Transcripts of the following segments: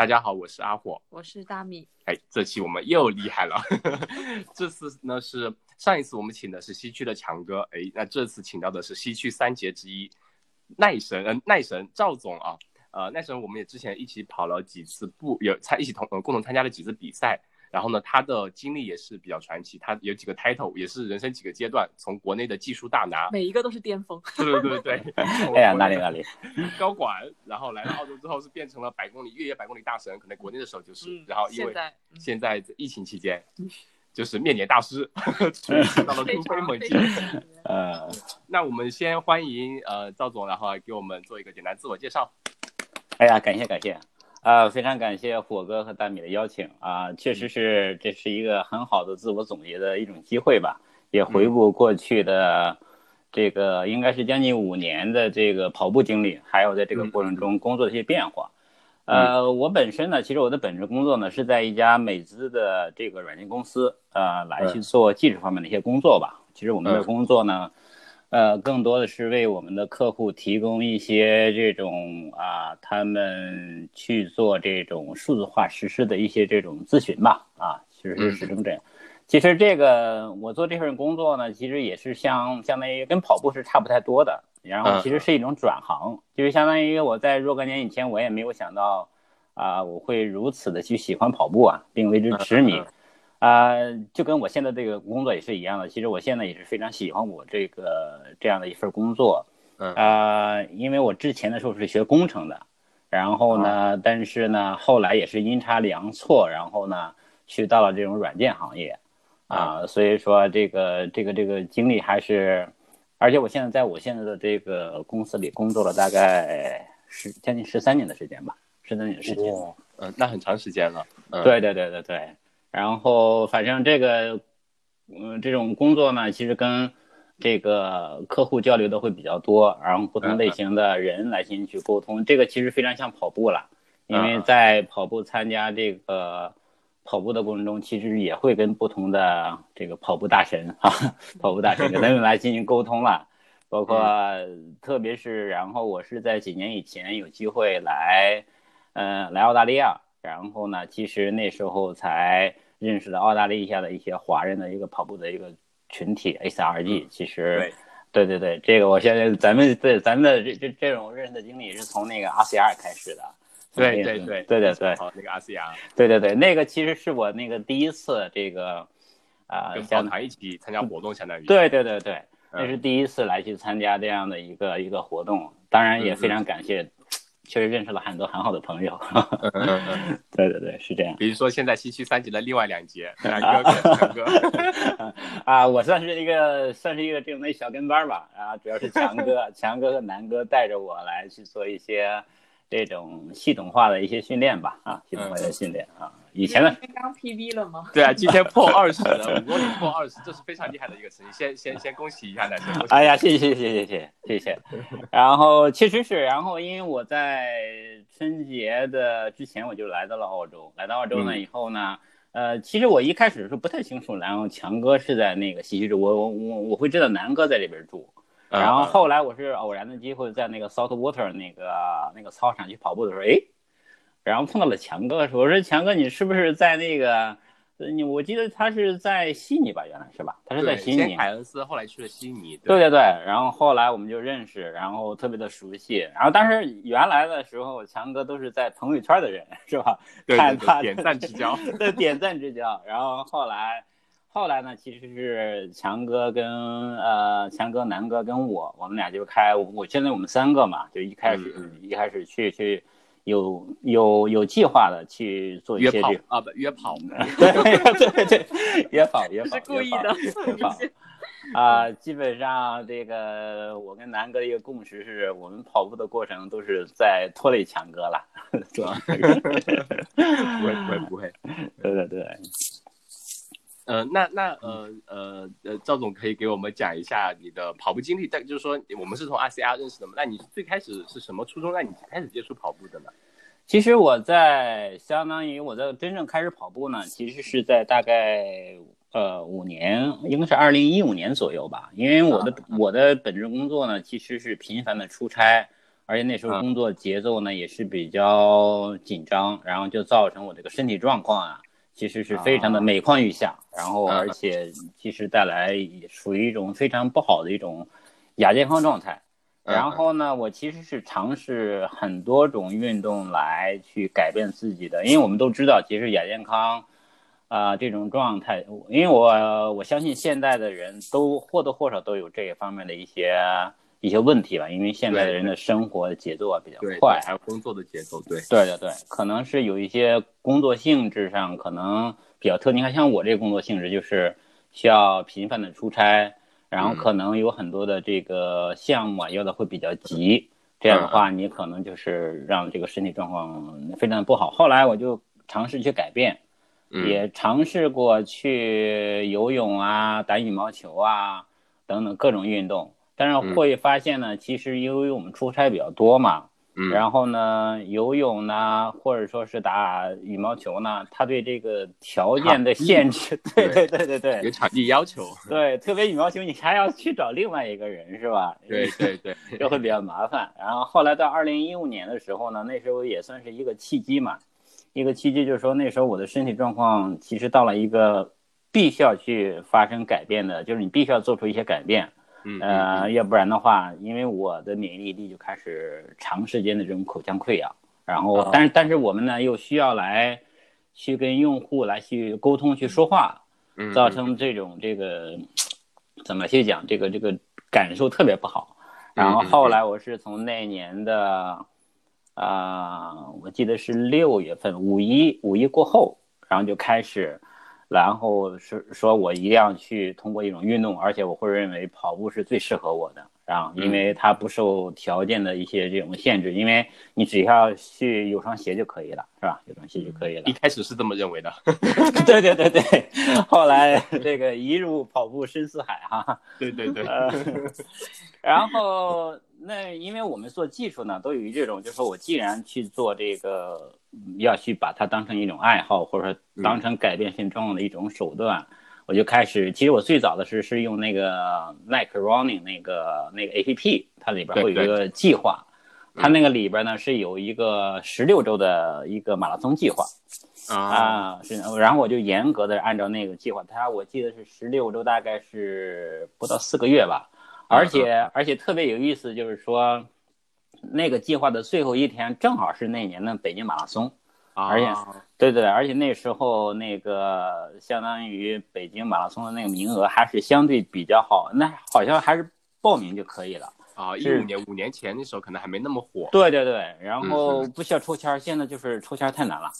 大家好，我是阿火，我是大米。哎，这期我们又厉害了，这次呢是上一次我们请的是西区的强哥，哎，那这次请到的是西区三杰之一奈神，嗯，奈神赵总啊，呃，奈神我们也之前一起跑了几次步，有参一起同呃共同参加了几次比赛。然后呢，他的经历也是比较传奇，他有几个 title，也是人生几个阶段，从国内的技术大拿，每一个都是巅峰。对对对对，哎呀，哪里哪里，高管，然后来到澳洲之后是变成了百公里越野百公里大神，可能国内的时候就是，然后因为现在疫情期间，就是面点大师，到了突飞猛进。呃，那我们先欢迎呃赵总，然后给我们做一个简单自我介绍。哎呀，感谢感谢。啊，非常感谢火哥和大米的邀请啊，确实是这是一个很好的自我总结的一种机会吧，也回顾过去的这个应该是将近五年的这个跑步经历，还有在这个过程中工作的一些变化。呃，我本身呢，其实我的本职工作呢是在一家美资的这个软件公司，呃，来去做技术方面的一些工作吧。其实我们的工作呢。呃，更多的是为我们的客户提供一些这种啊，他们去做这种数字化实施的一些这种咨询吧，啊，其实是始终这样。其实这个我做这份工作呢，其实也是相相当于跟跑步是差不太多的，然后其实是一种转行，就是相当于我在若干年以前，我也没有想到啊，我会如此的去喜欢跑步啊，并为之痴迷。啊，就跟我现在这个工作也是一样的。其实我现在也是非常喜欢我这个这样的一份工作。嗯啊，因为我之前的时候是学工程的，然后呢，但是呢，后来也是阴差阳错，然后呢，去到了这种软件行业。啊，所以说这个这个这个经历还是，而且我现在在我现在的这个公司里工作了大概十将近十三年的时间吧，十三年的时间。嗯，那很长时间了。对对对对对。然后，反正这个，嗯，这种工作呢，其实跟这个客户交流的会比较多，然后不同类型的人来进行去沟通，这个其实非常像跑步了，因为在跑步参加这个跑步的过程中，其实也会跟不同的这个跑步大神啊，跑步大神跟他们来进行沟通了，包括特别是，然后我是在几年以前有机会来，嗯，来澳大利亚。然后呢，其实那时候才认识了澳大利亚的一些华人的一个跑步的一个群体 SRG。其实，对对对，这个我现在咱们对咱们的这这这种认识的经历是从那个 RCR 开始的。对对对对对对，好，那个 RCR。对对对，那个其实是我那个第一次这个啊，跟跑团一起参加活动，相当于。对对对对，那是第一次来去参加这样的一个一个活动，当然也非常感谢。确实认识了很多很好的朋友，对对对，是这样。比如说现在西区三级的另外两节，两个强哥啊，我算是一个算是一个这种的小跟班吧，啊，主要是强哥、强哥和南哥带着我来去做一些。这种系统化的一些训练吧，啊，系统化的训练啊，以前的，刚 PB 了吗？对啊，今天破 二十了，五公里破二十，这是非常厉害的一个成绩，先先先恭喜一下男生。哎呀，谢谢谢谢谢谢谢谢。然后确实是，然后因为我在春节的之前我就来到了澳洲，来到澳洲呢以后呢，呃，其实我一开始是不太清楚，然后强哥是在那个西区住，我我我我会知道南哥在这边住。然后后来我是偶然的机会在那个 Salt Water 那个那个操场去跑步的时候，哎，然后碰到了强哥，我说强哥你是不是在那个，你我记得他是在悉尼吧，原来是吧？他是在悉尼。凯恩斯，后来去了悉尼。对对对，然后后来我们就认识，然后特别的熟悉。然后当时原来的时候，强哥都是在朋友圈的人，是吧？看他点赞之交，对点赞之交。然后后来。后来呢，其实是强哥跟呃强哥、南哥跟我，我们俩就开，我现在我们三个嘛，就一开始一开始去去有有有计划的去做一些这啊不约跑，对对对，约跑约跑，是故意的，约跑 啊，基本上这个我跟南哥的一个共识是我们跑步的过程都是在拖累强哥了，主要 不会不会不会，对对对。呃，那那呃呃呃，赵总可以给我们讲一下你的跑步经历。但就是说，我们是从 RCR 认识的嘛？那你最开始是什么初衷让你开始接触跑步的呢？其实我在相当于我在真正开始跑步呢，其实是在大概呃五年，应该是二零一五年左右吧。因为我的我的本职工作呢，其实是频繁的出差，而且那时候嗯工作节奏呢也是比较紧张，然后就造成我这个身体状况啊，其实是非常的啊。每况愈下，然后嗯而且其实带来属于一种非常不好的一种亚健康状态。嗯。然后呢，我其实是尝试很多种运动来去改变自己的，因为我们都知道，其实亚健康，啊、这种状态，因为我我相信现在的人都或多或少都有这一方面的一些一些问题吧，因为现在的人的生活节奏啊比较，快，还有工作的节奏，对，对对对，可能是有一些工作性质上可能比较特，你看像我这个工作性质就是需要频繁的出差，然后嗯。可能有很多的这个项目啊要的会比较急，这样的话你可能就是让这个身体状况非常不好。后来我就尝试去改变，嗯。也尝试过去游泳啊、打羽毛球啊等等各种运动，但是会发现呢，其实因为我们出差比较多嘛。嗯，然后呢，游泳呢，或者说是打羽毛球呢，它对这个条件的限制，对对对对对有场地要求，对，特别羽毛球你还要去找另外一个人是吧？对对对，就会比较麻烦。然后后来到二零一五年的时候呢，那时候也算是一个契机嘛，一个契机就是说那时候我的身体状况其实到了一个必须要去发生改变的，就是你必须要做出一些改变。嗯呃，要不然的话，因为我的免疫力就开始长时间的这种口腔溃疡，然后啊但是但是我们呢又需要来去跟用户来去沟通去说话，嗯造成这种这个怎么去讲这个这个感受特别不好。然后后来我是从那年的啊、我记得是六月份五一五一过后，然后就开始。然后是说我一定要去通过一种运动，而且我会认为跑步是最适合我的，啊因为它不受条件的一些这种限制，因为你只要去有双鞋就可以了，是吧？有双鞋就可以了一。开始是这么认为的，对对对对，后来这个一入跑步深似海 哈、对对对，呃，然后那因为我们做技术呢，都有一这种，就是说我既然去做这个，嗯要去把它当成一种爱好，或者说当成改变身体状的一种手段，我就开始。其实我最早的是是用那个 Nike Running 那个那个 APP，它里边会有一个计划，它那个里边呢是有一个十六周的一个马拉松计划。啊，啊，是，然后我就严格的按照那个计划，它我记得是十六周，大概是不到四个月吧，而且而且特别有意思，就是说，那个计划的最后一天正好是那年的北京马拉松，而且啊对对，而且那时候那个相当于北京马拉松的那个名额还是相对比较好，那好像还是报名就可以了。啊，一五年五年前那时候可能还没那么火，对对对，然后不需要抽签儿，现在就是抽签儿太难了。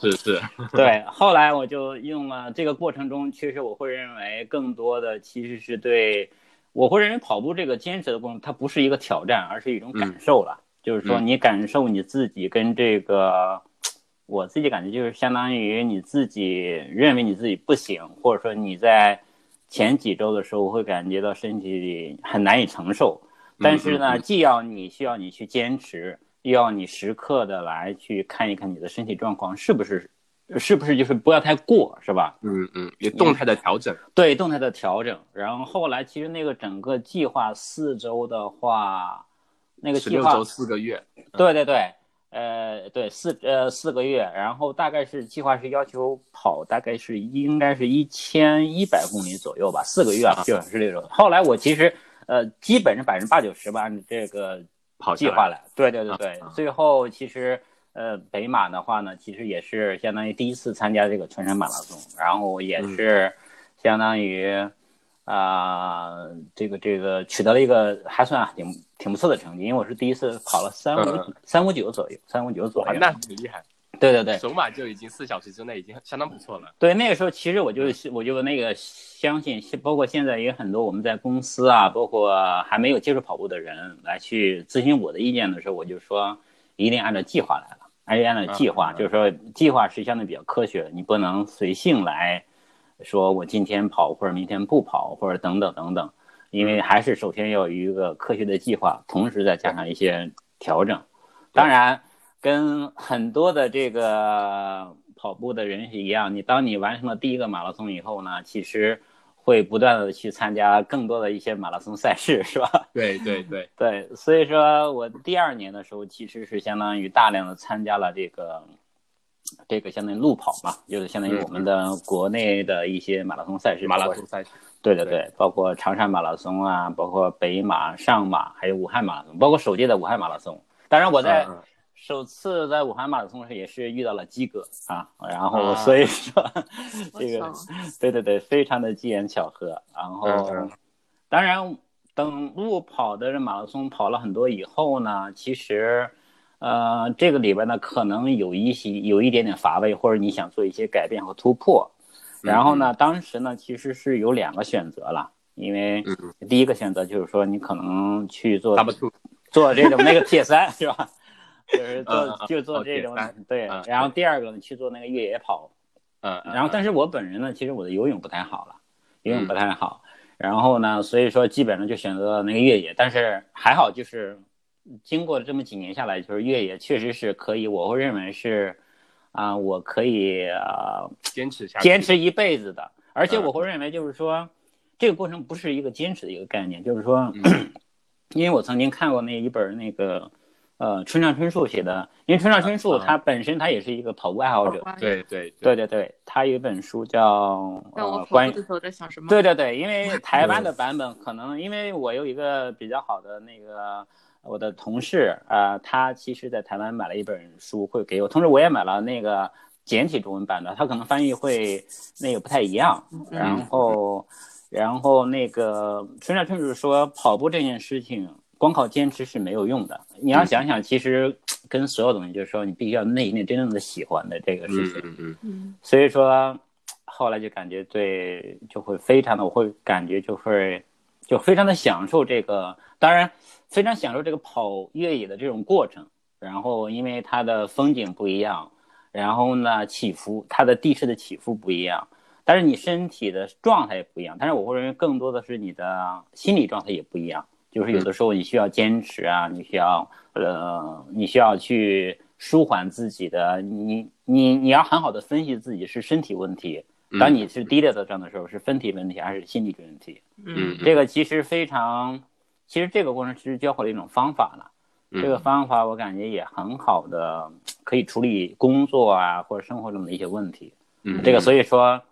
是是，对，后来我就用了这个过程中，其实我会认为更多的其实是对，我会认为跑步这个坚持的过程，它不是一个挑战，而是一种感受了。就是说，嗯。你感受你自己跟这个，我自己感觉就是相当于你自己认为你自己不行，或者说你在前几周的时候会感觉到身体里很难以承受，但是呢，既要你需要你去坚持，又要你时刻的来去看一看你的身体状况是不是，是不是就是不要太过，是吧？嗯嗯，有动态的调整，对，动态的调整。然后后来其实那个整个计划四周的话，那个计划四个月，对对对，呃，对四呃四个月，然后大概是计划是要求跑大概是应该是一千一百公里左右吧，四个月啊，就是这种。后来我其实呃基本上百分之八九十吧，按这个跑计划来，对对对对。最后其实。呃，北马的话呢，其实也是相当于第一次参加这个全山马拉松，然后也是相当于啊、这个这个取得了一个还算挺挺不错的成绩，因为我是第一次跑了三五嗯。三五九左右，三五九左哇，右。那挺厉害，对对对。首马就已经四小时之内已经相当不错了，对，那个时候其实我就我就那个相信，包括现在也有很多我们在公司啊，包括还没有接触跑步的人来去咨询我的意见的时候，我就说一定按照计划来了，而且按照计划，就是说计划是相对比较科学的，你不能随性来说我今天跑或者明天不跑或者等等等等，因为还是首先要有一个科学的计划，同时再加上一些调整。当然，跟很多的这个跑步的人是一样，你当你完成了第一个马拉松以后呢，其实会不断的去参加更多的一些马拉松赛事，是吧？对 对对，对，所以说我第二年的时候，其实是相当于大量的参加了这个这个相当于路跑嘛，就是相当于我们的国内的一些马拉松赛事，马拉松赛事，对对对。对，包括长沙马拉松啊，包括北马、上马，还有武汉马拉松，包括首届的武汉马拉松。当然，我在首次在武汉马拉松时也是遇到了鸡哥啊，然后啊所以说 这个对对对，非常的机缘巧合。然后当然等路跑的这马拉松跑了很多以后呢，其实。呃，这个里边呢，可能有一些有一点点乏味，或者你想做一些改变和突破。然后呢，当时呢，其实是有两个选择了，因为嗯第一个选择就是说，你可能去做做这种那个铁三 是吧？就是嗯做嗯就做这种对嗯，然后第二个呢去做那个越野跑，嗯，嗯然后但是我本人呢，其实我的游泳不太好了，游泳不太好，然后呢，所以说基本上就选择了那个越野，但是还好就是经过这么几年下来，就是越野确实是可以，我会认为是啊、我可以啊、坚持下去，坚持一辈子的。而且嗯。我会认为，就是说，这个过程不是一个坚持的一个概念，就是说，嗯。因为我曾经看过那一本那个，呃，村上春树写的，因为村上春树嗯他本身他也是一个跑步爱好者，对对对。对对，他有一本书叫呃关于？对对对，因为 台湾的版本可能因为我有一个比较好的那个我的同事啊、呃他其实在台湾买了一本书会给我，同时我也买了那个简体中文版的，他可能翻译会那个不太一样，然后然后那个村上春树说跑步这件事情光靠坚持是没有用的，你要想想其实跟所有东西就是说你必须要内内真正的喜欢的这个事嗯情。嗯嗯嗯所以说，后来就感觉对，就会非常的，我会感觉就会就非常的享受这个，当然非常享受这个跑越野的这种过程。然后因为它的风景不一样，然后呢起伏，它的地势的起伏不一样，但是你身体的状态也不一样。但是我会认为更多的是你的心理状态也不一样，就是有的时候你需要坚持啊，你需要呃，你需要去舒缓自己的，你你你要很好的分析自己是身体问题，嗯，当你是低劣的这样的时候，是身体问题还是心理问题？嗯这个其实非常，其实这个过程其实教会了一种方法了。嗯这个方法我感觉也很好的可以处理工作啊或者生活中的一些问题。嗯这个所以说，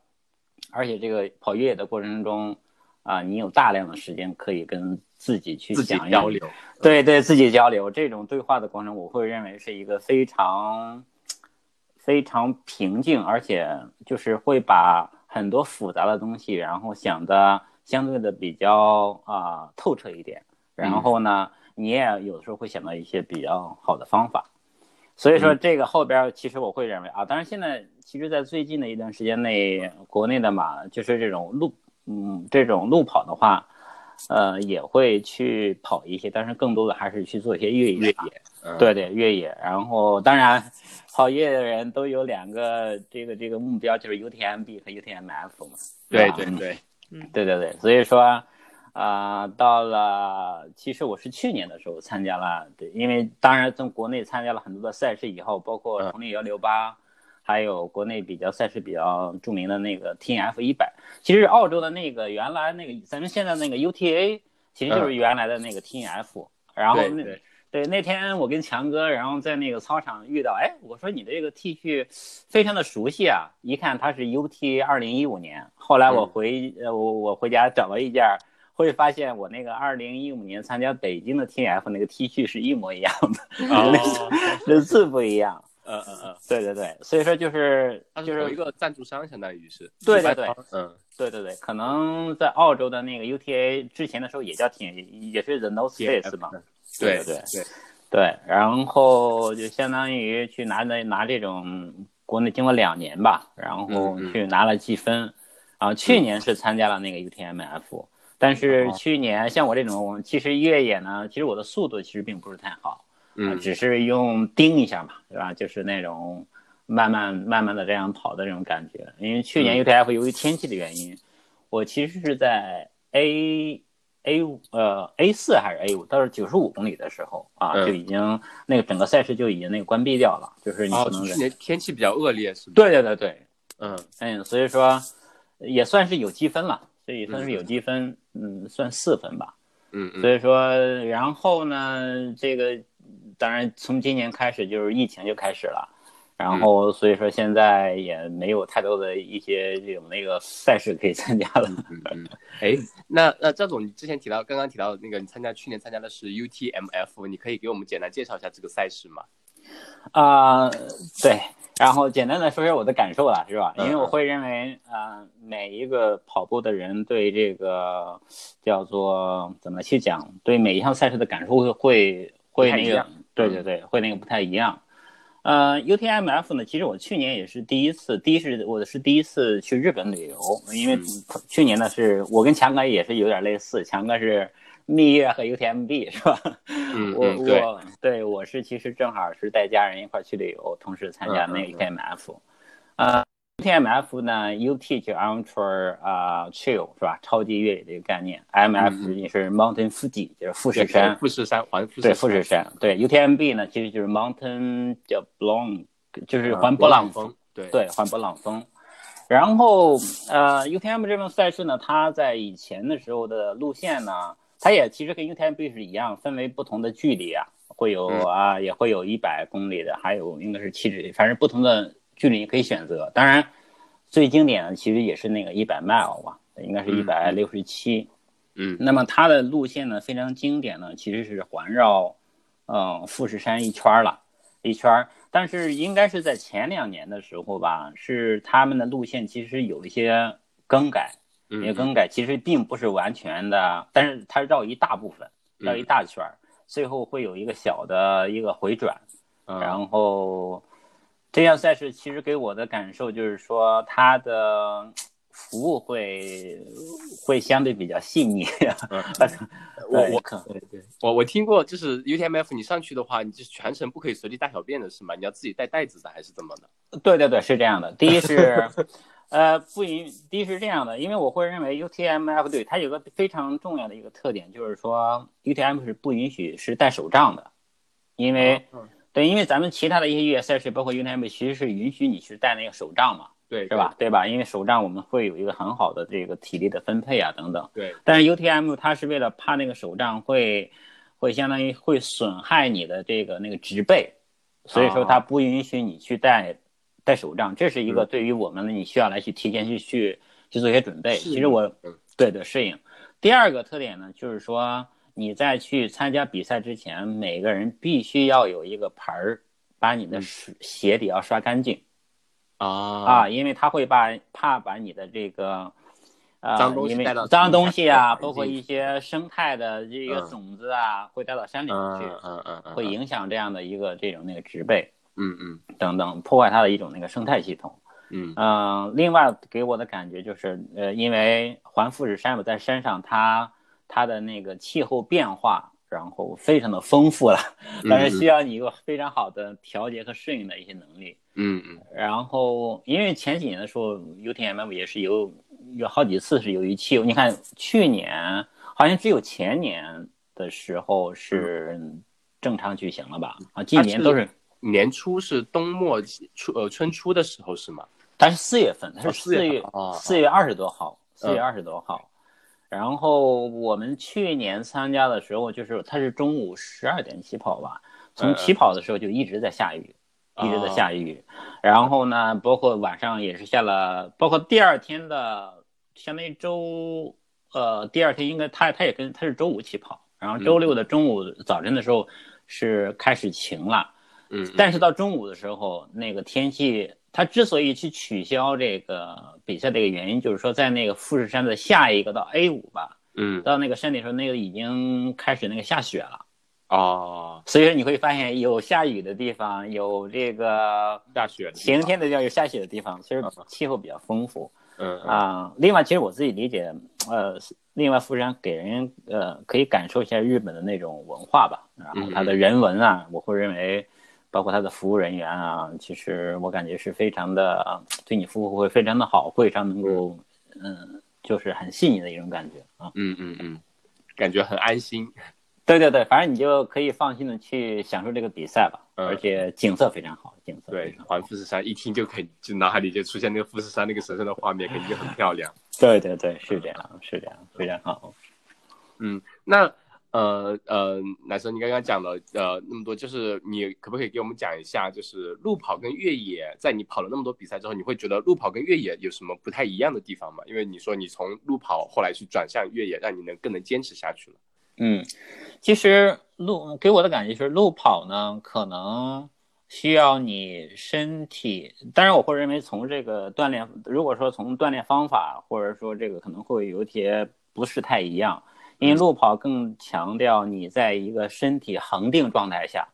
而且这个跑越野的过程中啊，你有大量的时间可以跟自己去想交流，对对，自己交流。这种对话的过程，我会认为是一个非常非常平静，而且就是会把很多复杂的东西，然后想的相对的比较啊、透彻一点。然后呢，你也有的时候会想到一些比较好的方法。所以说，这个后边其实我会认为啊，当然现在其实，在最近的一段时间内，国内的马就是这种路，嗯，这种路跑的话，呃，也会去跑一些，但是更多的还是去做一些越野。越野，嗯，对对，越野。然后当然，跑越野的人都有两个这个这个目标，就是 UTMB 和 UTMF 嘛。对对对对，对对对，所以说，啊、到了其实我是去年的时候参加了，对，因为当然从国内参加了很多的赛事以后，包括嗯重力幺六八，还有国内比较赛事比较著名的那个 TNF 一百，其实澳洲的那个原来那个咱们现在那个 UTA，其实就是原来的那个 TNF，、然后那对那天我跟强哥，然后在那个操场遇到，哎，我说你的这个 T 恤非常的熟悉啊，一看它是 UTA 二零一五年。后来我嗯回、呃我我回家找了一件儿，会发现我那个二零一五年参加北京的 TF 那个 T 恤是一模一样的，哦，这字不一样。嗯嗯嗯，对对对，所以说就是就是是有一个赞助商，相当于是，对对对。嗯，对对对，可能在澳洲的那个 UTA 之前的时候也叫 T，也是 The North Face 嘛。对对对对，对，然后就相当于去拿那拿这种国内经过两年吧，然后去拿了积分，然后去年是参加了那个 UTMF，但是哦。去年像我这种其实越野呢，其实我的速度其实并不是太好，啊，嗯，只是用盯一下嘛，对吧？就是那种慢慢慢慢的这样跑的这种感觉。因为去年嗯 UTF 由于天气的原因，我其实是在 A A 五呃 A 四还是 A 五，到是九十五公里的时候啊，嗯就已经那个整个赛事就已经那个关闭掉了，就是你哦可，能去年天气比较恶劣，是吗？对对对对，嗯嗯，所以说也算是有积分了。所以算是有积分，嗯，算四分吧。嗯嗯所以说，然后呢，这个当然从今年开始就是疫情就开始了，然后所以说现在也没有太多的一些这种那个赛事可以参加了。嗯嗯，哎，那那赵总，你之前提到刚刚提到那个，你参加去年参加的是 UTMF，你可以给我们简单介绍一下这个赛事吗？啊、对，然后简单的说一下我的感受了，是吧？因嗯为我会认为，啊、每一个跑步的人对这个叫做怎么去讲，对每一项赛事的感受会会会那个对对对，会那个不太一样。呃，UTMF 呢，其实我去年也是第一次，第一是我是第一次去日本旅游，因为嗯去年呢是我跟强哥也是有点类似，强哥是蜜月和 UTMB 是吧？我我对我是其实正好是带家人一块儿去旅游，同时参加那个嗯 UTMF，、呃，UTMF 呢，UT 就 Ultra 啊、Trail 是吧？超级越野的一个概念，MF 嗯实际是 Mountain Fuji 就是富士山，富士山环富士对富士山，对 UTMB 呢其实就是 Mountain 叫 Blong，就是环勃朗峰峰，对。对，环勃朗峰。然后，呃，UTM 这种赛事呢，它在以前的时候的路线呢，它也其实跟 UTMB 是一样，分为不同的距离啊，会有嗯。啊，也会有一百公里的，还有应该是七十，反正不同的距离你可以选择。当然，最经典的其实也是那个一百 mile 吧，应该是一嗯百六十七。嗯那么它的路线呢非常经典呢，其实是环绕，呃，富士山一圈儿了，一圈儿。但是应该是在前两年的时候吧，是他们的路线其实有一些更改，嗯也更改，其实并不是完全的，但是它绕一大部分，嗯绕一大圈儿，最后会有一个小的一个回转，嗯然后这项赛事其实给我的感受就是说，它的服务会会相对比较细腻。嗯 我我对可对对，我我听过，就是 UTMF 你上去的话，你就是全程不可以随地大小便的是吗？你要自己带袋子的还是怎么的？对对对，是这样的。第一是，呃，不允，第一是这样的，因为我会认为 UTMF 对它有个非常重要的一个特点，就是说 UTM 是不允许是戴手杖的，因为、嗯对，因为咱们其他的一些越野赛事，包括 UTM，其实是允许你去带那个手杖嘛，对，是吧？对吧？因为手杖我们会有一个很好的这个体力的分配啊，等等。对？但是 UTM 它是为了怕那个手杖会会相当于会损害你的这个那个植被，所以说它不允许你去带带手杖，这是一个嗯对于我们呢，你需要来去提前去去去做一些准备。其实我嗯对对适应。第二个特点呢，就是说你在去参加比赛之前，每个人必须要有一个盆儿，把你的鞋底要刷干净。啊啊，因为他会把怕把你的这个。啊，脏东西因为带到脏东西啊，包括一些生态的这个嗯种子啊，会带到山里面嗯去，嗯嗯嗯，会影响这样的一个这种那个植被嗯嗯等等，破坏它的一种那个生态系统。嗯嗯、另外给我的感觉就是，呃，因为环富士山，我在山上它它的那个气候变化，然后非常的丰富了，但是需要你有非常好的调节和适应的一些能力。嗯嗯然后，因为前几年的时候，UTMF 也是有有好几次是由于气候，你看去年好像只有前年的时候是正常举行了吧？啊，今年都是，年初是冬末初呃春初的时候是吗？它是四月份，它哦是四月哦四月二十多号，四月嗯二十多号。然后我们去年参加的时候，就是它是中午十二点起跑吧，从嗯起跑的时候就一直在下雨，一直在哦下雨。然后呢，包括晚上也是下了，包括第二天的相当于周，呃，第二天应该它它也跟它是周五起跑，然后周六的中午早晨的时候是开始晴了。嗯，但是到中午的时候，那个天气，它之所以去取消这个比赛的一个原因，就是说在那个富士山的下一个到 A 五吧，嗯到那个山顶时候，那个已经开始那个下雪了。哦，所以说你会发现有下雨的地方，有这个下雪的晴天的地方，有下雪的地方，其实嗯气候比较丰富嗯嗯啊。另外，其实我自己理解，呃，另外富士山给人呃可以感受一下日本的那种文化吧，然后它的人文啊，我会认为。包括他的服务人员啊，其实我感觉是非常的对你服务会非常的好，会非常能够嗯，就是很细腻的一种感觉啊。嗯嗯嗯，感觉很安心。对对对，反正你就可以放心的去享受这个比赛吧，嗯而且景色非常好，景色对。环富士山一听就可以，就脑海里就出现那个富士山那个神圣的画面，肯定就很漂亮。对对对，是这样，是这样，非常好。嗯，那呃呃，男生，你刚刚讲了呃那么多，就是你可不可以给我们讲一下，就是路跑跟越野，在你跑了那么多比赛之后，你会觉得路跑跟越野有什么不太一样的地方吗？因为你说你从路跑后来去转向越野，让你能更能坚持下去了。嗯，其实路给我的感觉是路跑呢，可能需要你身体，当然我会认为从这个锻炼，如果说从锻炼方法，或者说这个可能会有些不是太一样。因为路跑更强调你在一个身体恒定状态下，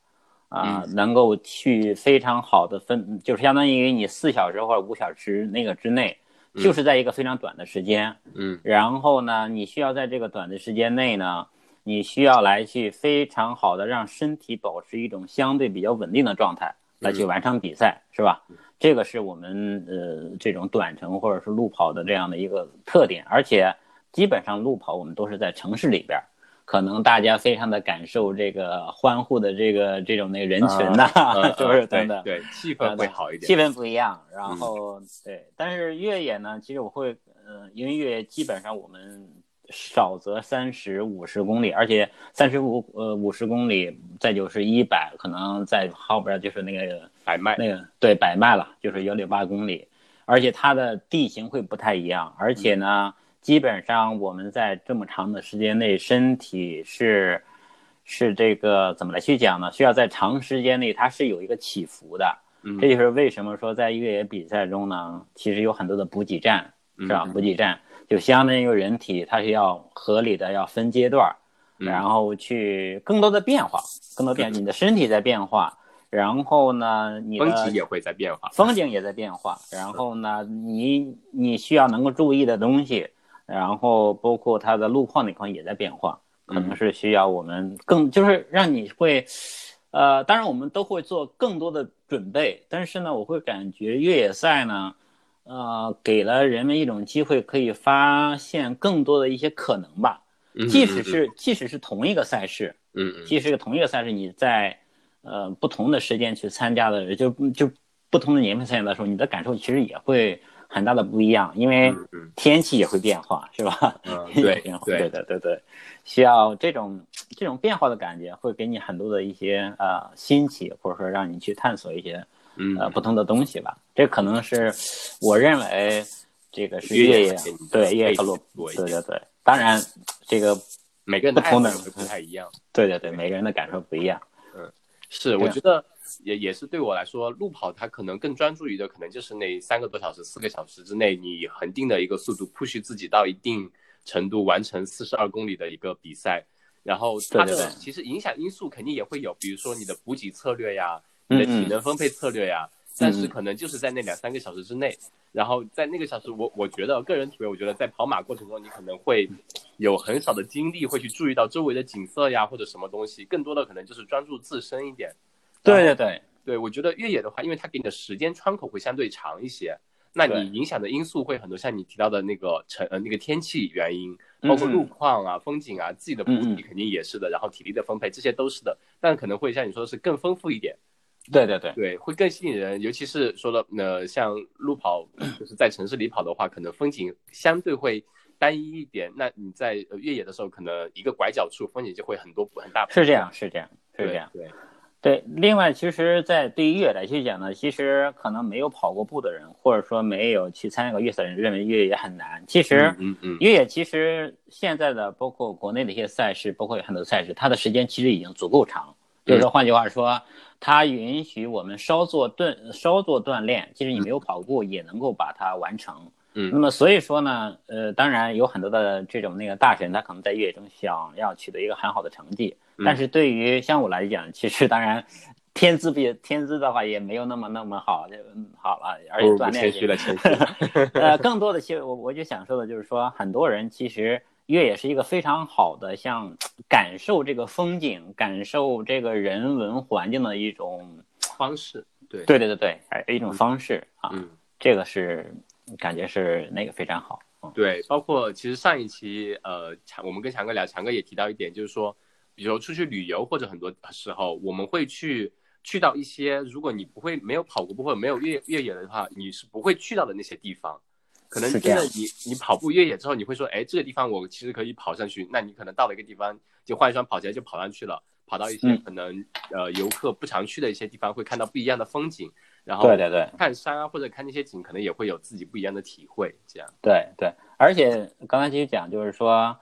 啊，能够去非常好的分，就是相当于你四小时或者五小时那个之内，就是在一个非常短的时间，嗯，然后呢，你需要在这个短的时间内呢，你需要来去非常好的让身体保持一种相对比较稳定的状态来去完成比赛，是吧？这个是我们呃这种短程或者是路跑的这样的一个特点，而且。基本上路跑我们都是在城市里边，可能大家非常的感受这个欢呼的这个这种那个人群呐，是不是？对的，对，气氛会好一点。气氛不一样，然后对，但是越野呢，其实我会，呃，因为越野基本上我们少则三十五十公里，而且三十五呃五十公里，再就是一百，可能在后边就是那个百迈，那个对百迈了，就是幺六八公里，而且它的地形会不太一样，而且呢。基本上我们在这么长的时间内，身体是是这个怎么来去讲呢？需要在长时间内它是有一个起伏的，嗯这就是为什么说在越野比赛中呢，其实有很多的补给站，是吧？补给站就相当于人体它是要合理的要分阶段，然后去更多的变化，更多变，你的身体在变化，然后呢，你的风景也会在变化，风景也在变化，然后呢，你你需要能够注意的东西。然后包括它的路况那块也在变化，可能是需要我们更就是让你会，呃，当然我们都会做更多的准备，但是呢，我会感觉越野赛呢，呃，给了人们一种机会，可以发现更多的一些可能吧。即使是即使是同一个赛事，嗯，即使是同一个赛事，你在呃不同的时间去参加的，就就不同的年份参加的时候，你的感受其实也会。很大的不一样，因为天气也会变化，是吧？嗯，对，对对对对，需要这种这种变化的感觉，会给你很多的一些呃新奇，或者说让你去探索一些呃不同的东西吧。这可能是我认为这个是越野对越野路，对对对。当然，这个每个人不同的会不太一样。对对对，每个人的感受不一样。嗯，是，我觉得。也也是对我来说，路跑它可能更专注于的，可能就是那三个多小时、四个小时之内，你恒定的一个速度，push 自己到一定程度，完成四十二公里的一个比赛。然后它的其实影响因素肯定也会有，比如说你的补给策略呀，你的体能分配策略呀。但是可能就是在那两三个小时之内，然后在那个小时，我我觉得个人体会，我觉得在跑马过程中，你可能会有很少的精力会去注意到周围的景色呀，或者什么东西，更多的可能就是专注自身一点。对对对对，我觉得越野的话，因为它给你的时间窗口会相对长一些，那你影响的因素会很多，像你提到的那个成呃那个天气原因，包括路况啊、风景啊、自己的补给肯定也是的，然后体力的分配这些都是的，但可能会像你说的是更丰富一点。对对对对，会更吸引人，尤其是说的呃像路跑，就是在城市里跑的话，可能风景相对会单一一点。那你在越野的时候，可能一个拐角处风景就会很多很大。是这样，是这样，是这样。对。对，另外，其实，在对于越野来讲呢，其实可能没有跑过步的人，或者说没有去参加过越野的人，认为越野很难。其实，嗯嗯，越野其实现在的包括国内的一些赛事，包括有很多赛事，它的时间其实已经足够长。就是说，换句话说，它允许我们稍作锻稍作锻炼，即使你没有跑步，也能够把它完成。嗯，那么所以说呢，呃，当然有很多的这种那个大神，他可能在越野中想要取得一个很好的成绩。但是对于像我来讲，其实当然，天资比天资的话也没有那么那么好，就好了，而且锻炼。谦虚了，谦虚。呃，更多的其实我我就想说的就是说，很多人其实越野是一个非常好的，像感受这个风景、感受这个人文环境的一种方式。对对对对对，哎，一种方式啊，这个是感觉是那个非常好。对，包括其实上一期呃强我们跟强哥聊，强哥也提到一点，就是说。比如出去旅游或者很多时候，我们会去去到一些如果你不会没有跑过步或者没有越越野的话，你是不会去到的那些地方。可能真的你你跑步越野之后，你会说，哎，这个地方我其实可以跑上去。那你可能到了一个地方，就换一双跑鞋就跑上去了，跑到一些嗯可能、呃游客不常去的一些地方，会看到不一样的风景。然后对对对看山啊或者看那些景，可能也会有自己不一样的体会。这样，对对，而且刚才其实讲就是说，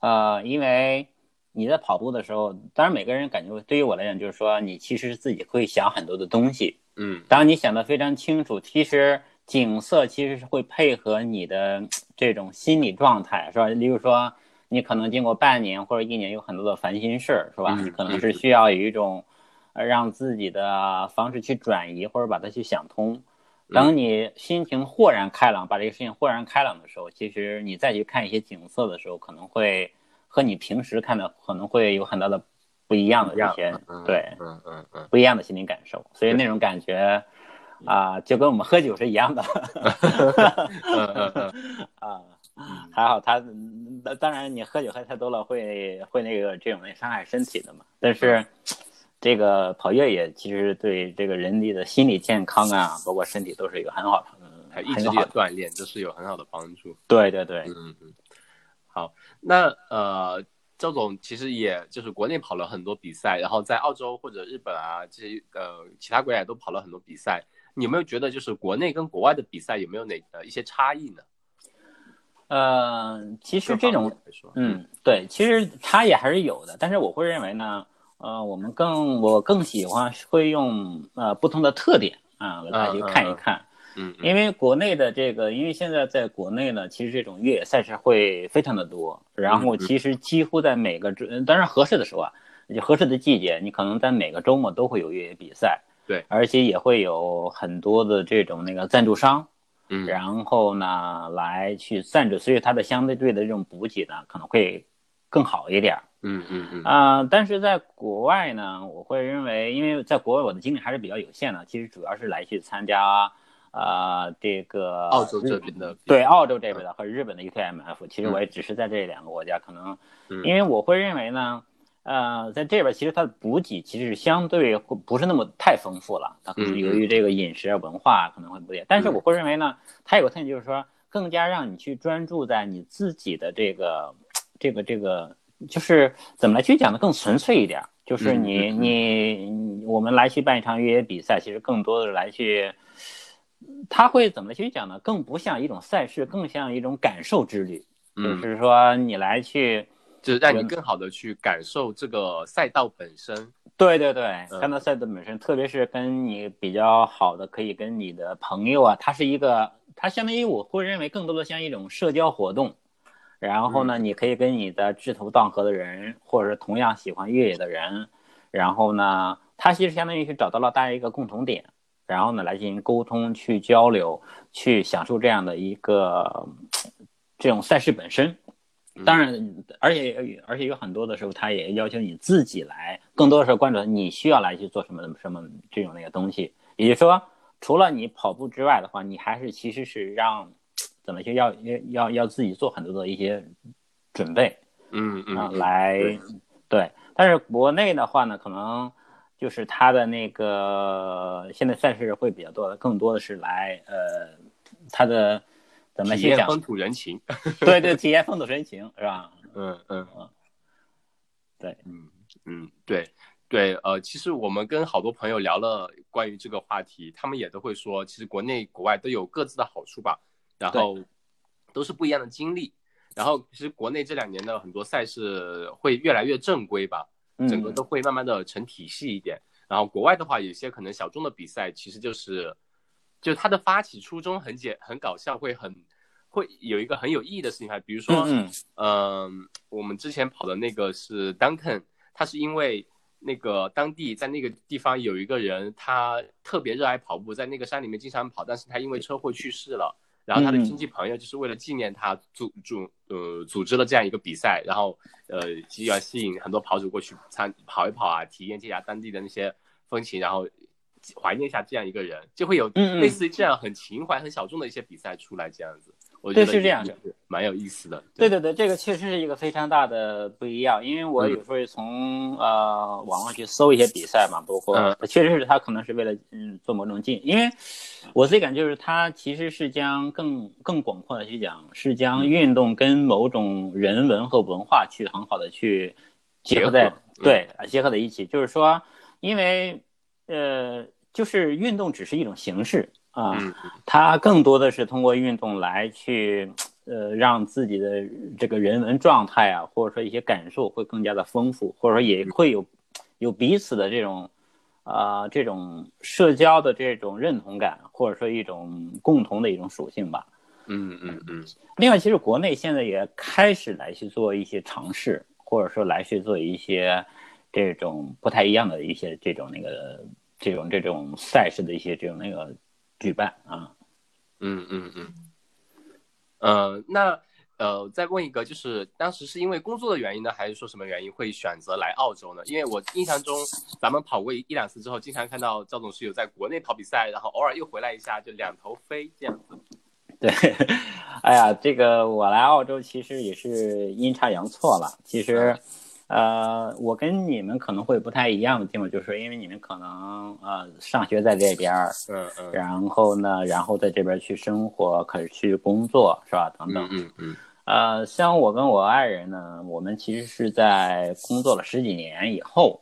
呃，因为你在跑步的时候，当然每个人感觉对于我来讲，就是说你其实自己会想很多的东西。嗯当你想得非常清楚，其实景色其实是会配合你的这种心理状态，是吧？例如说，你可能经过半年或者一年有很多的烦心事儿，是吧？可能是需要有一种呃让自己的方式去转移，或者把它去想通。等你心情豁然开朗，把这个事情豁然开朗的时候，其实你再去看一些景色的时候，可能会和你平时看的可能会有很大的不一样的这些嗯对嗯嗯嗯，不一样的心理感受，所以那种感觉啊、就跟我们喝酒是一样的 啊。还好他，嗯当然你喝酒喝太多了会会那个这种伤害身体的嘛。但是这个跑越野其实对这个人力的心理健康啊，包括身体都是一个很好的，嗯还有意志力的。锻炼，这是有很好的帮助。对对对，嗯嗯，好，那呃，赵总其实也就是国内跑了很多比赛，然后在澳洲或者日本啊这些呃其他国家也都跑了很多比赛。你有没有觉得就是国内跟国外的比赛有没有哪呃一些差异呢？呃，其实这种嗯，对，其实差异还是有的，但是我会认为呢，呃，我们更我更喜欢会用呃不同的特点啊来去看一看，嗯嗯。因为国内的这个，因为现在在国内呢，其实这种越野赛事会非常的多，然后其实几乎在每个周，当然合适的时候啊，就合适的季节，你可能在每个周末都会有越野比赛，对，而且也会有很多的这种那个赞助商，嗯。然后呢来去赞助，所以它的相对对的这种补给呢可能会更好一点。儿。嗯嗯嗯。啊、但是在国外呢，我会认为，因为在国外我的精力还是比较有限的，其实主要是来去参加，呃，这个澳洲这边的对澳洲这边的和日本的 UTMF，其实我也只是在这两个国家，可能嗯。因为我会认为呢，呃，在这边其实它的补给其实是相对不是那么太丰富了，它可能嗯由于这个饮食啊文化可能会不一样，但是我会认为呢，它有个特点就是说，更加让你去专注在你自己的这个这个这个，就是怎么来去讲的更纯粹一点，就是嗯你你你我们来去办一场越野比赛，其实更多的来去。它会怎么去讲呢？更不像一种赛事，更像一种感受之旅。就嗯，是说，你来去，就是让你更好的去感受这个赛道本身。对对对，嗯看到赛道本身，特别是跟你比较好的，可以跟你的朋友啊，它是一个，它相当于我会认为更多的像一种社交活动。然后呢，你可以跟你的志同道合的人，或者是同样喜欢越野的人，然后呢，它其实相当于是找到了大家一个共同点，然后呢来进行沟通、去交流、去享受这样的一个这种赛事本身。当然，而且而且有很多的时候，他也要求你自己来，更多的时候关注你需要来去做什么什么这种那个东西。也就是说，除了你跑步之外的话，你还是其实是让怎么去要要要要自己做很多的一些准备嗯嗯来对对。但是国内的话呢，可能就是它的那个现在赛事会比较多的，更多的是来呃它的怎么？体验风土人情。对对，体验风土人情是吧？嗯嗯嗯对，嗯嗯，对对，呃，其实我们跟好多朋友聊了关于这个话题，他们也都会说，其实国内国外都有各自的好处吧，然后都是不一样的经历。然后其实国内这两年的很多赛事会越来越正规吧，整个嗯都会慢慢的成体系一点。然后国外的话，有些可能小众的比赛，其实就是，就它的发起初衷很简很搞笑，会很会有一个很有意义的事情，还比如说，嗯嗯，我们之前跑的那个是 Duncan，他是因为那个当地在那个地方有一个人，他特别热爱跑步，在那个山里面经常跑，但是他因为车祸去世了。然后他的嗯亲戚朋友就是为了纪念他组组呃组织了这样一个比赛，然后呃其实要吸引很多跑者过去参跑一跑啊，体验一下当地的那些风情，然后怀念一下这样一个人，就会有类似于这样很情怀、很小众的一些比赛出来这样子。我觉得是这样。的，蛮有意思的。对。对对，这个确实是一个非常大的不一样，因为我嗯。有时候从、呃网上去搜一些比赛嘛，包括、嗯。确实是他可能是为了嗯做某种进，因为我自己感觉就是他其实是将更更广阔的去讲，是将嗯。运动跟某种人文和文化去很好的去结合在对结合在一起，就是说，因为呃就是运动只是一种形式啊。嗯它更多的是通过运动来去，呃，让自己的这个人文状态啊，或者说一些感受会更加的丰富，或者说也会有有彼此的这种，啊、这种社交的这种认同感，或者说一种共同的一种属性吧。嗯嗯嗯另外，其实国内现在也开始来去做一些尝试，或者说来去做一些这种不太一样的一些这种那个这种这种赛事的一些这种那个举办啊。嗯嗯嗯，呃，那呃，再问一个，就是当时是因为工作的原因呢，还是说什么原因会选择来澳洲呢？因为我印象中，咱们跑过一一两次之后，经常看到赵总是有在国内跑比赛，然后偶尔又回来一下，就两头飞这样子。对，哎呀，这个我来澳洲其实也是阴差阳错了。其实，呃，我跟你们可能会不太一样的地方，就是因为你们可能呃上学在这边儿，嗯嗯然后呢，然后在这边去生活，可是去工作是吧？等等嗯。嗯嗯呃，像我跟我爱人呢，我们其实是在工作了十几年以后，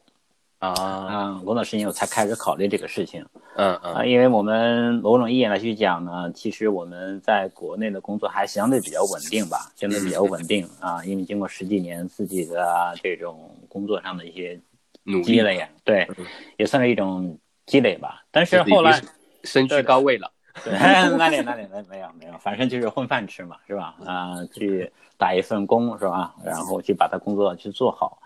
啊啊、工作十几年我才开始考虑这个事情。嗯啊，嗯因为我们某种意义来去讲呢，其实我们在国内的工作还相对比较稳定吧，相对比较稳定啊，因为经过十几年自己的这种工作上的一些努力积累，对嗯，也算是一种积累吧。但是后来，身居高位了。对，那里那里没没有没有，反正就是混饭吃嘛，是吧？啊、去打一份工是吧？然后去把他工作去做好。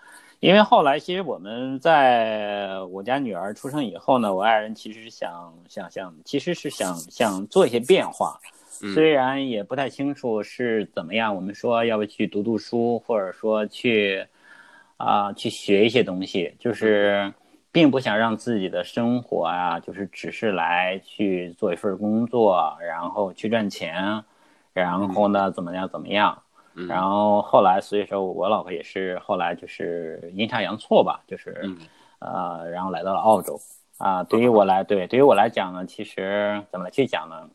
因为后来其实我们在我家女儿出生以后呢，我爱人其实是想想想，其实是想想做一些变化，嗯虽然也不太清楚是怎么样。我们说要不去读读书，或者说去啊、去学一些东西，就是并不想让自己的生活啊，就是只是来去做一份工作，然后去赚钱，然后呢怎么样怎么样。嗯然后后来，所以说我老婆也是后来就是阴差阳错吧，就是、嗯呃，然后来到了澳洲啊。对于我来，对，对于我来讲呢，其实怎么去讲呢？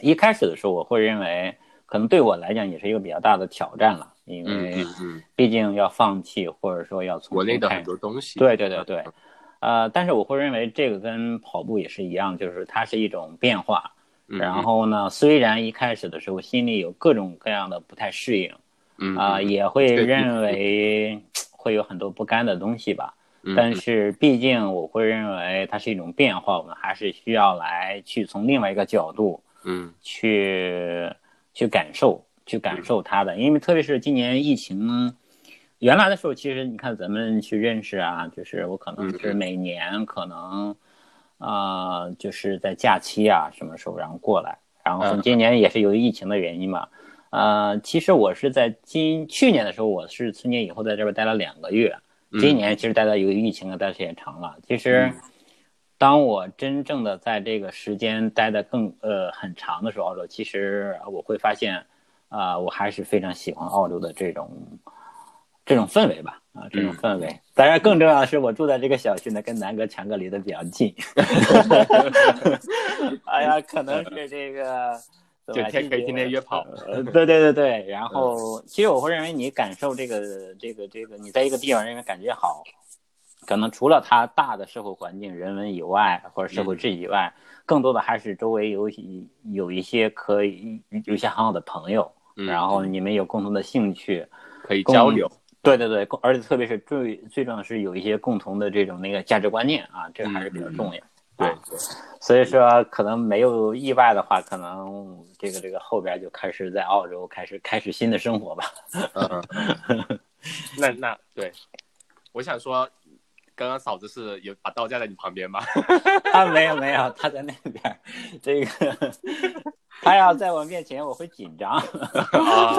一开始的时候，我会认为可能对我来讲也是一个比较大的挑战了，因嗯为毕竟要放弃或者说要从国内的很多东西。对对对对，呃，但是我会认为这个跟跑步也是一样，就是它是一种变化。嗯然后呢，虽然一开始的时候心里有各种各样的不太适应嗯啊、嗯也会认为会有很多不甘的东西吧。嗯但是毕竟我会认为它是一种变化，我们还是需要来去从另外一个角度嗯。去去感受，去感受它的。因为特别是今年疫情，原来的时候，其实你看咱们去认识啊，就是我可能是每年可能，啊，就是在假期啊什么时候然后过来，然后今年也是由于疫情的原因嘛，呃，其实我是在今去年的时候，我是春节以后在这边待了两个月，今年其实待的由于疫情啊待的时间长了，其实。当我真正的在这个时间待的更呃很长的时候，澳洲其实我会发现，啊、我还是非常喜欢澳洲的这种这种氛围吧，啊，这种氛围。当然，更重要的是，我住在这个小区呢，跟南哥、强哥离得比较近。哎呀，可能是这个。就天可以天天约跑，呃，对对对对，然后其实我会认为你感受这个这个这个，你在一个地方认为感觉好，可能除了它大的社会环境、人文以外，或者社会制以外，更多的还是周围有有一些可以有一些很好的朋友，嗯然后你们有共同的兴趣，可以交流。对对对，而且特别是最最重要的是有一些共同的这种那个价值观念啊，这个还是比较重要。对啊，所以说可能没有意外的话，可能这个这个后边就开始在澳洲开始开始新的生活吧。嗯，那那对，我想说，刚刚嫂子是有把刀架在你旁边吗？啊，没有没有，他在那边，这个 他要在我面前，我会紧张。啊，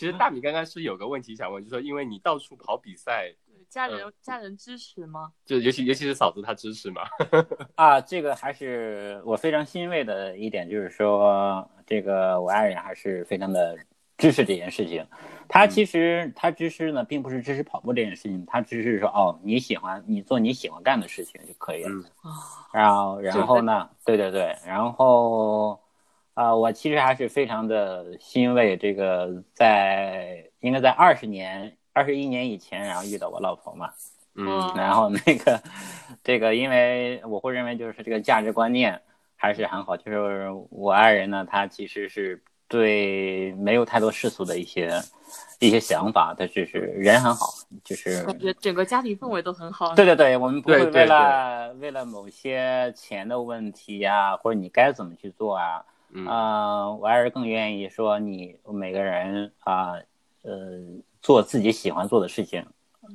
其实大米刚刚是有个问题想问，就是说因为你到处跑比赛，家人家人支持吗？就尤其尤其是嫂子她支持吗？啊，这个还是我非常欣慰的一点，就是说这个我爱人还是非常的支持这件事情。他其实他支持呢，并不是支持跑步这件事情，他只是说哦，你喜欢你做你喜欢干的事情就可以了。嗯啊，然后然后呢，对对对，然后啊、我其实还是非常的欣慰，这个在应该在二十年二十一年以前，然后遇到我老婆嘛。嗯然后那个，这个，因为我会认为就是这个价值观念还是很好，就是我爱人呢，他其实是对没有太多世俗的一些一些想法，他只是人很好，就是感觉整个家庭氛围都很好。对对对，我们不会对对为了为了某些钱的问题呀、或者你该怎么去做啊，嗯。啊、我还是更愿意说你每个人啊，呃，做自己喜欢做的事情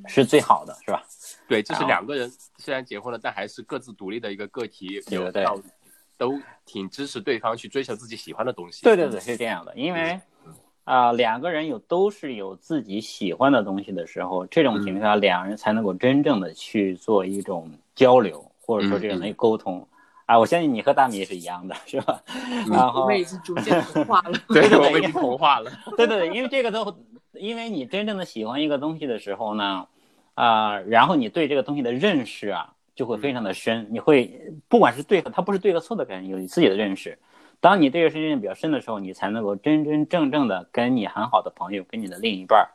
是最好的，是吧？对，就是两个人虽然结婚了，但还是各自独立的一个个体，对对有要都挺支持对方去追求自己喜欢的东西。对对对，是这样的，因为啊、两个人有都是有自己喜欢的东西的时候，这种情况下，两人才能够真正的去做一种交流，或者说这种的沟通。啊，我相信你和大米也是一样的，是吧？然我后们已经逐渐同化了。对，对我们已经同化了。对对对，因为这个都，因为你真正的喜欢一个东西的时候呢，啊、然后你对这个东西的认识啊，就会非常的深。你会不管是对和，它不是对和错的概念，有你自己的认识。当你对这个事情比较深的时候，你才能够真真正正的跟你很好的朋友、跟你的另一半儿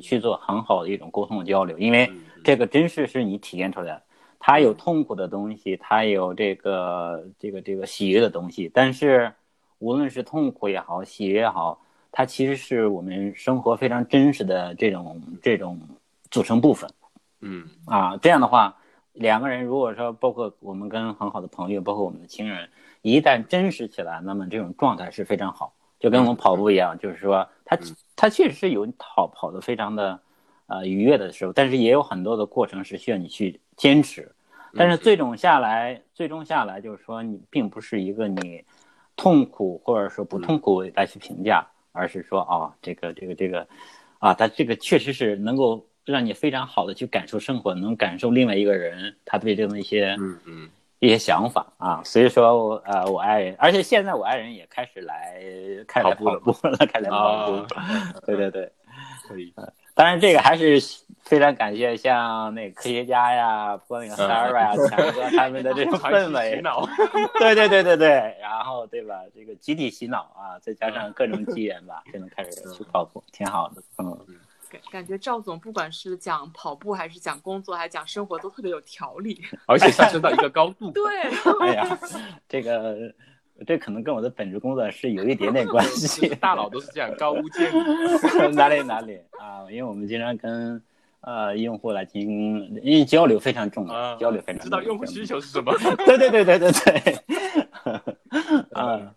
去做很好的一种沟通的交流，因为嗯这个真是是你体验出来的。他有痛苦的东西，他有这个这个这个喜悦的东西，但是无论是痛苦也好，喜悦也好，它其实是我们生活非常真实的这种这种组成部分嗯。啊。这样的话，两个人如果说包括我们跟很好的朋友，包括我们的亲人，一旦真实起来，那么这种状态是非常好，就跟我们跑步一样，就是说他嗯。他确实是有跑跑的非常的呃愉悦的时候，但是也有很多的过程是需要你去坚持。但是最终下来，最终下来就是说，你并不是一个你痛苦或者说不痛苦来去评价，而是说哦，这个这个这个，啊，他这个确实是能够让你非常好的去感受生活，能感受另外一个人他对这么一些嗯嗯，一些想法啊。所以说，我呃，我爱人，而且现在我爱人也开始来开始来跑跑步了，开始来跑步啊，对对对。可以。当然，这个还是非常感谢像那个科学家呀，包括那个 Sarah 呀、强哥他们的这种氛洗围。脑。对对对对对，然后对吧？这个集体洗脑啊，再加上各种机缘吧，就能开始去跑步，挺好的。嗯，感感觉赵总不管是讲跑步还是讲工作，还是讲生活，都特别有条理。而且上升到一个高度。对，哎呀，这个这可能跟我的本职工作是有一点点关系。大佬都是这样高屋建瓴。哪里哪里啊？因为我们经常跟呃用户来进行，因为交流非常重要，啊，交流非常重要。知道用户需求是什么。对对对对对对。啊，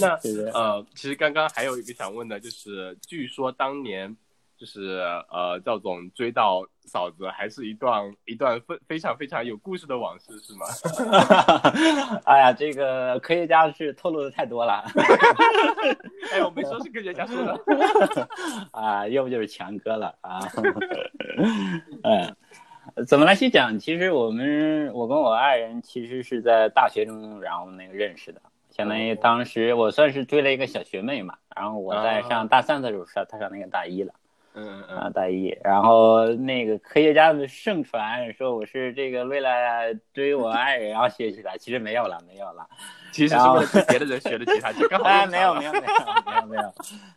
那对对呃，其实刚刚还有一个想问的，就是据说当年就是呃赵总追到嫂子，还是一段一段非非常非常有故事的往事，是吗？哎呀，这个科学家是透露的太多了 哎，我没说是科学家说的。啊，要不就是强哥了啊。嗯，怎么来去讲？其实我们我跟我爱人其实是在大学中，然后那个认识的。相当于当时我算是追了一个小学妹嘛，然后我在上大三的时候她，她上那个大一了。嗯嗯啊，大一，然后那个科学家们盛传说我是这个为了追我爱人然后学习的，其实没有了，没有了。其实是为了跟别的人学的吉他，就刚好哎，没有没有没有没有没有，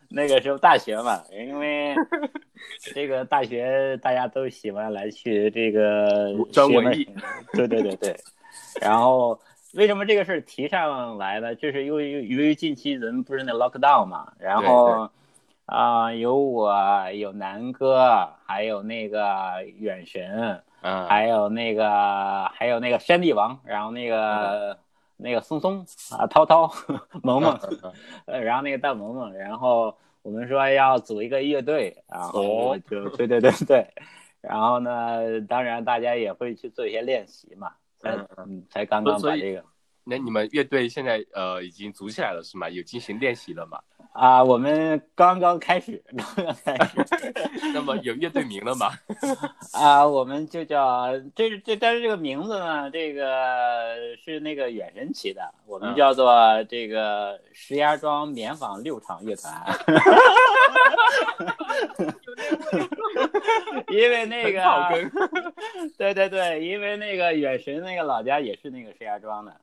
那个时候大学嘛，因为 这个大学大家都喜欢来去这个专文艺。对对对对。然后为什么这个事儿提上来呢？就是由于由于近期咱们不是那 lockdown 嘛，然后啊、有我有南哥，还有那个远神，嗯，还有那个还有那个山地王，然后那个、那个松松啊，涛涛，萌萌，呃，然后那个大萌萌，然后我们说要组一个乐队，然后就对对对对，然后呢，当然大家也会去做一些练习嘛，才才刚刚把这个那你们乐队现在呃已经组起来了是吗？有进行练习了吗？啊，我们刚刚开始，刚刚开始。那么有乐队名了吗？啊，我们就叫这这，但是这个名字呢，这个是那个远神起的，我们叫做这个石家庄棉纺六厂乐团。因为那个，对对对，因为那个远神那个老家也是那个石家庄的。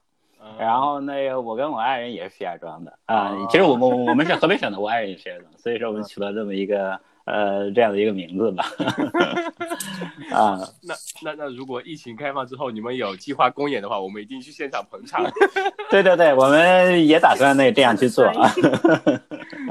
然后那个我跟我爱人也是石家庄的啊，其实我们我们是河北省的，我爱人也是石家庄，所以说我们取了这么一个呃这样的一个名字吧。啊，那那那如果疫情开放之后，你们有计划公演的话，我们一定去现场捧场。对对对，我们也打算那这样去做啊。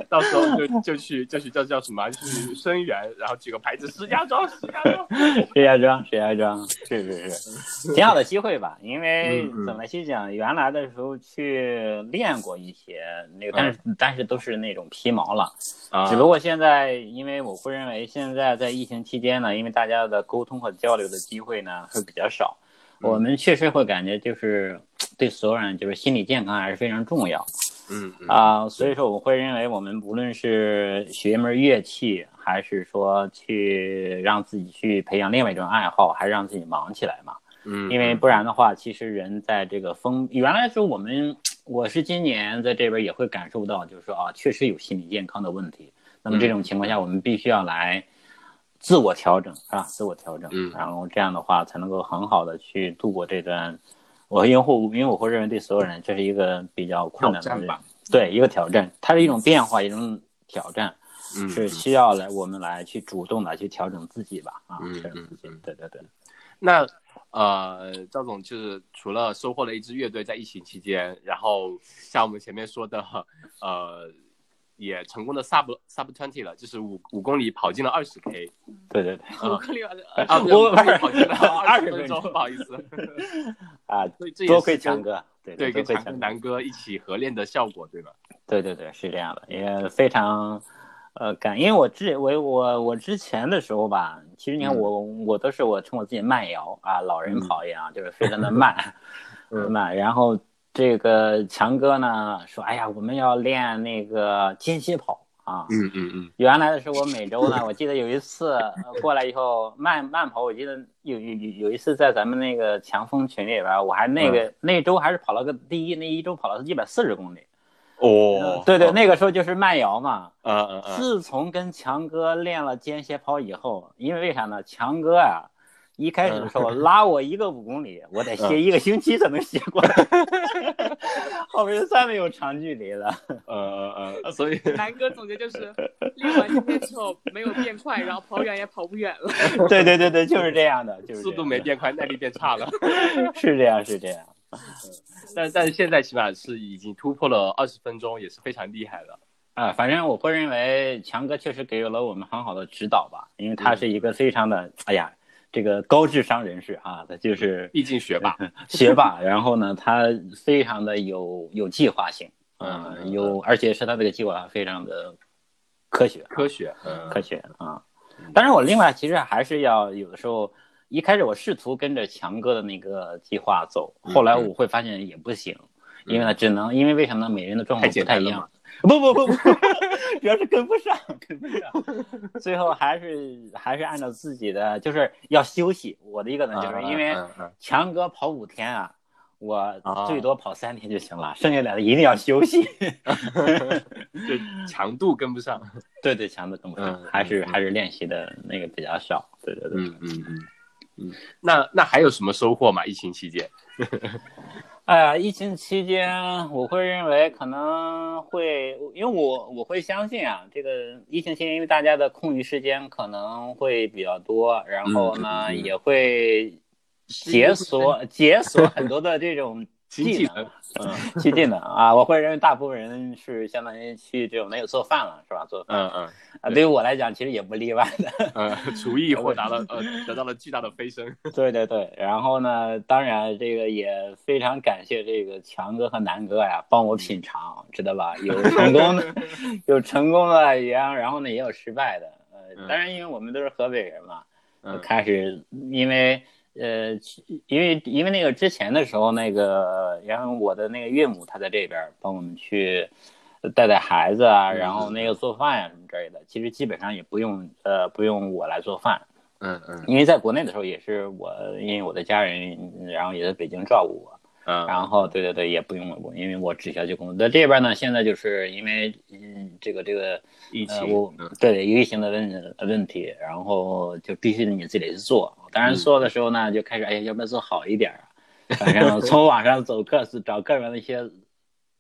到时候就就去就去叫叫什么去声援，然后举个牌子，石家庄，石家庄，石家庄，石家庄，是是是，挺好的机会吧？因为怎么去讲，原来的时候去练过一些那个，但是但是都是那种皮毛了啊。只不过现在，因为我会认为现在在疫情期间呢，因为大家的沟通和交流的机会呢会比较少，我们确实会感觉就是 对所有人就是心理健康还是非常重要。嗯啊，所以说我会认为，我们无论是学一门乐器，还是说去让自己去培养另外一种爱好，还是让自己忙起来嘛。嗯，因为不然的话，其实人在这个封，原来说我们，我是今年在这边也会感受到，就是说啊，确实有心理健康的问题。那么这种情况下，我们必须要来自我调整，是吧？自我调整，嗯，然后这样的话才能够很好的去度过这段。我因为会，因为我会认为对所有人这是一个比较困难的吧，对一个挑战，它是一种变化，一种挑战，嗯，是需要来我们来去主动的去调整自己吧，啊，嗯嗯嗯，对对对。那呃，赵总就是除了收获了一支乐队在疫情期间，然后像我们前面说的，呃。也成功的 sub sub twenty 了，就是五五公里跑进了二十 k。对对对，五公里跑啊，我跑进了 二十分钟，不好意思。啊，这多亏强哥，对对，跟强哥南哥一起合练的效果，对吧？对对对，是这样的，也非常呃感，因为我之我我我之前的时候吧，其实你看我我都是我称我自己慢摇啊，老人跑一样，就是非常的慢慢，然后。这个强哥呢说：“哎呀，我们要练那个间歇跑啊。”嗯嗯嗯。原来的时候，我每周呢，我记得有一次过来以后慢慢跑，我记得有有有有一次在咱们那个强风群里边，我还那个那周还是跑了个第一，那一周跑了一百四十公里。哦。对对，那个时候就是慢摇嘛。嗯嗯嗯。自从跟强哥练了间歇跑以后，因为为啥呢？强哥呀。一开始的时候拉我一个五公里，我得歇一个星期才能歇过来，后面再没有长距离了。呃呃呃，所以 南哥总结就是 练完今天之后没有变快，然后跑远也跑不远了。对对对对，就是这样的，就是速度没变快，耐力变差了。是这样是这样，但但是现在起码是已经突破了二十分钟，也是非常厉害的。啊，反正我会认为强哥确实给予了我们很好的指导吧，因为他是一个非常的，哎呀。这个高智商人士啊，他就是毕竟学霸，学霸。然后呢，他非常的有有计划性，嗯，有，而且是他这个计划非常的科学，科学，嗯科学啊。当然，我另外其实还是要有的时候，一开始我试图跟着强哥的那个计划走，后来我会发现也不行，因为呢，只能因为为什么呢？每人的状况不太一样。不不不不，主要是跟不上，跟不上。最后还是还是按照自己的，就是要休息。我的一个呢，就是因为强哥跑五天啊，我最多跑三天就行了，剩下两天一定要休息。就强度跟不上，对对，强度跟不上，还是还是练习的那个比较少。对对对，嗯嗯嗯嗯。那那还有什么收获吗？疫情期间？哎呀，疫情期间，我会认为可能会，因为我我会相信啊，这个疫情期间，因为大家的空余时间可能会比较多，然后呢，也会解锁解锁很多的这种。技能，嗯，新技能啊，我会认为大部分人是相当于去这种没有做饭了，是吧？做饭，嗯嗯，啊，对于我来讲，其实也不例外的，嗯，厨艺获得了呃，得到了巨大的飞升。对对对，然后呢，当然这个也非常感谢这个强哥和南哥呀，帮我品尝，知道吧？有成功的，有成功的，也然后呢也有失败的，呃，当然因为我们都是河北人嘛，开始因为。呃，因为因为那个之前的时候，那个然后我的那个岳母她在这边帮我们去，带带孩子啊，嗯然后那个做饭呀、什么之类的，其实基本上也不用呃不用我来做饭，嗯嗯因为在国内的时候也是我，因为我的家人，然后也在北京照顾我，嗯，然后对对对，也不用我，因为我只需要去工作。在这边呢，现在就是因为嗯这个这个呃疫情，对疫情的问问题，然后就必须得你自己去做。当然嗯做的时候呢，就开始哎呀，要不要做好一点儿啊？反正从网上走客是找各种的一些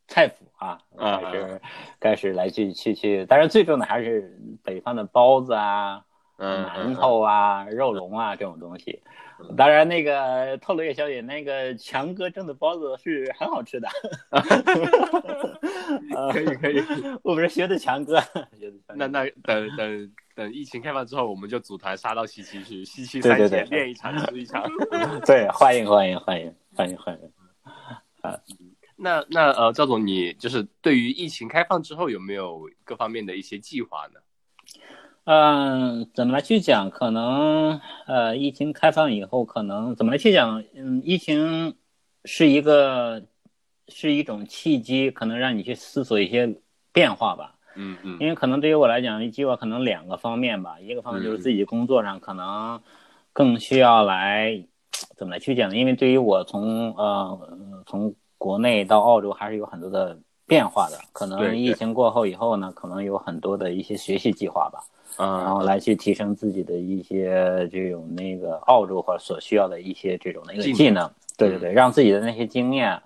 菜谱啊，嗯开始开始来去去去。当然最重要的还是北方的包子啊。嗯馒头啊、肉笼啊这种东西嗯。当然，那个透露一个消息，那个强哥蒸的包子是很好吃的。可以可以。我们是学的强哥，学的强哥那那等等等疫情开放之后，我们就组团杀到西区去，西区对对对三节练一场吃一场。对，欢迎欢迎欢迎欢迎欢迎啊。那那呃，赵总，你就是对于疫情开放之后有没有各方面的一些计划呢？嗯，怎么来去讲？可能呃，疫情开放以后，可能怎么来去讲？嗯，疫情是一个是一种契机，可能让你去思索一些变化吧。嗯嗯。因为可能对于我来讲，计划可能两个方面吧，一个方面就是自己工作上可能更需要来怎么来去讲呢？因为对于我从呃从国内到澳洲还是有很多的变化的，可能疫情过后以后呢，可能有很多的一些学习计划吧，嗯然后嗯，来去提升自己的一些这种那个澳洲或者所需要的一些这种的一个技能，对对对，让自己的那些经验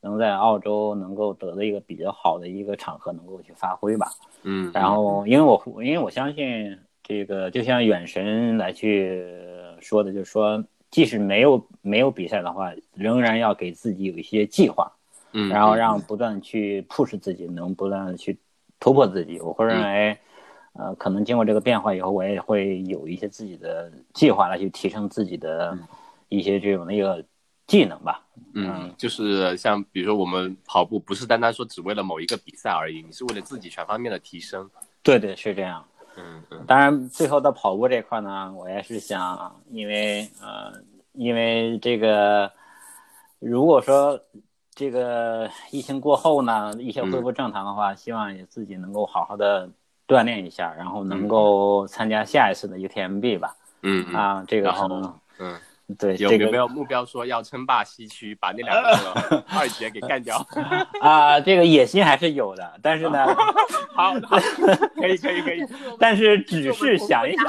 能在澳洲能够得到一个比较好的一个场合能够去发挥吧。嗯，然后，因为我因为我相信这个，就像远神来去说的，就是说，即使没有没有比赛的话，仍然要给自己有一些计划，嗯，然后让不断去 push 自己，能不断的去突破自己。我会认为，呃，可能经过这个变化以后，我也会有一些自己的计划来去提升自己的一些这种的一个技能吧。嗯，就是像比如说我们跑步，不是单单说只为了某一个比赛而已，你是为了自己全方面的提升。对对，是这样。嗯嗯当然，最后到跑步这块呢，我也是想，因为呃，因为这个，如果说这个疫情过后呢，一切恢复正常的话，希望也自己能够好好的锻炼一下，然后能够参加下一次的 UTMB 吧。嗯嗯，啊，这个然后嗯，对有有没有目标说要称霸西区，把那两个 二姐给干掉？啊，这个野心还是有的，但是呢，好，好可以可以可以，但是只是想一想，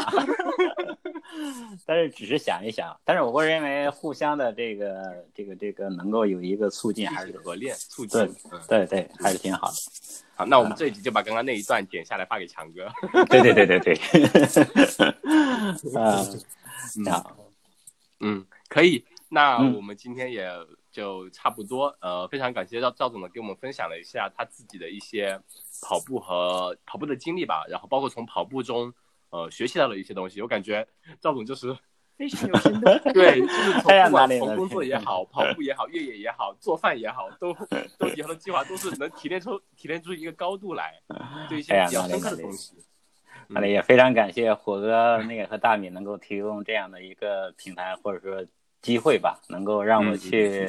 但是只是想一想，但是我会认为互相的这个这个这个能够有一个促进，还是合练促进。嗯，对对，还是挺好的。好，那我们这一集就把刚刚那一段剪下来发给强哥。对对对对对，啊，好，嗯，可以。那嗯我们今天也就差不多，呃，非常感谢赵赵总呢给我们分享了一下他自己的一些跑步和跑步的经历吧，然后包括从跑步中呃学习到了一些东西。我感觉赵总就是 非常有深度。对，就是 从不管从工作也好，跑步也好，越野也好，做饭也好，都 都以后的计划都是能提炼出提炼出一个高度来，对一些比较深刻的东西。那里也非常感谢火哥那个和大米能够提供这样的一个平台或者说机会吧，能够让我去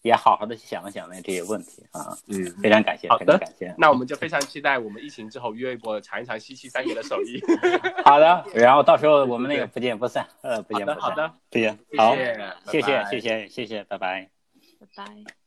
也好好的想一想那这些问题啊，嗯，非常感谢，好的非常感谢。那我们就非常期待我们疫情之后约一波尝一尝西区三爷的手艺。好的，然后到时候我们那个不见不散，呃，不见不散。好的好的，不见，好，谢谢谢拜拜谢谢谢谢，拜拜。拜拜。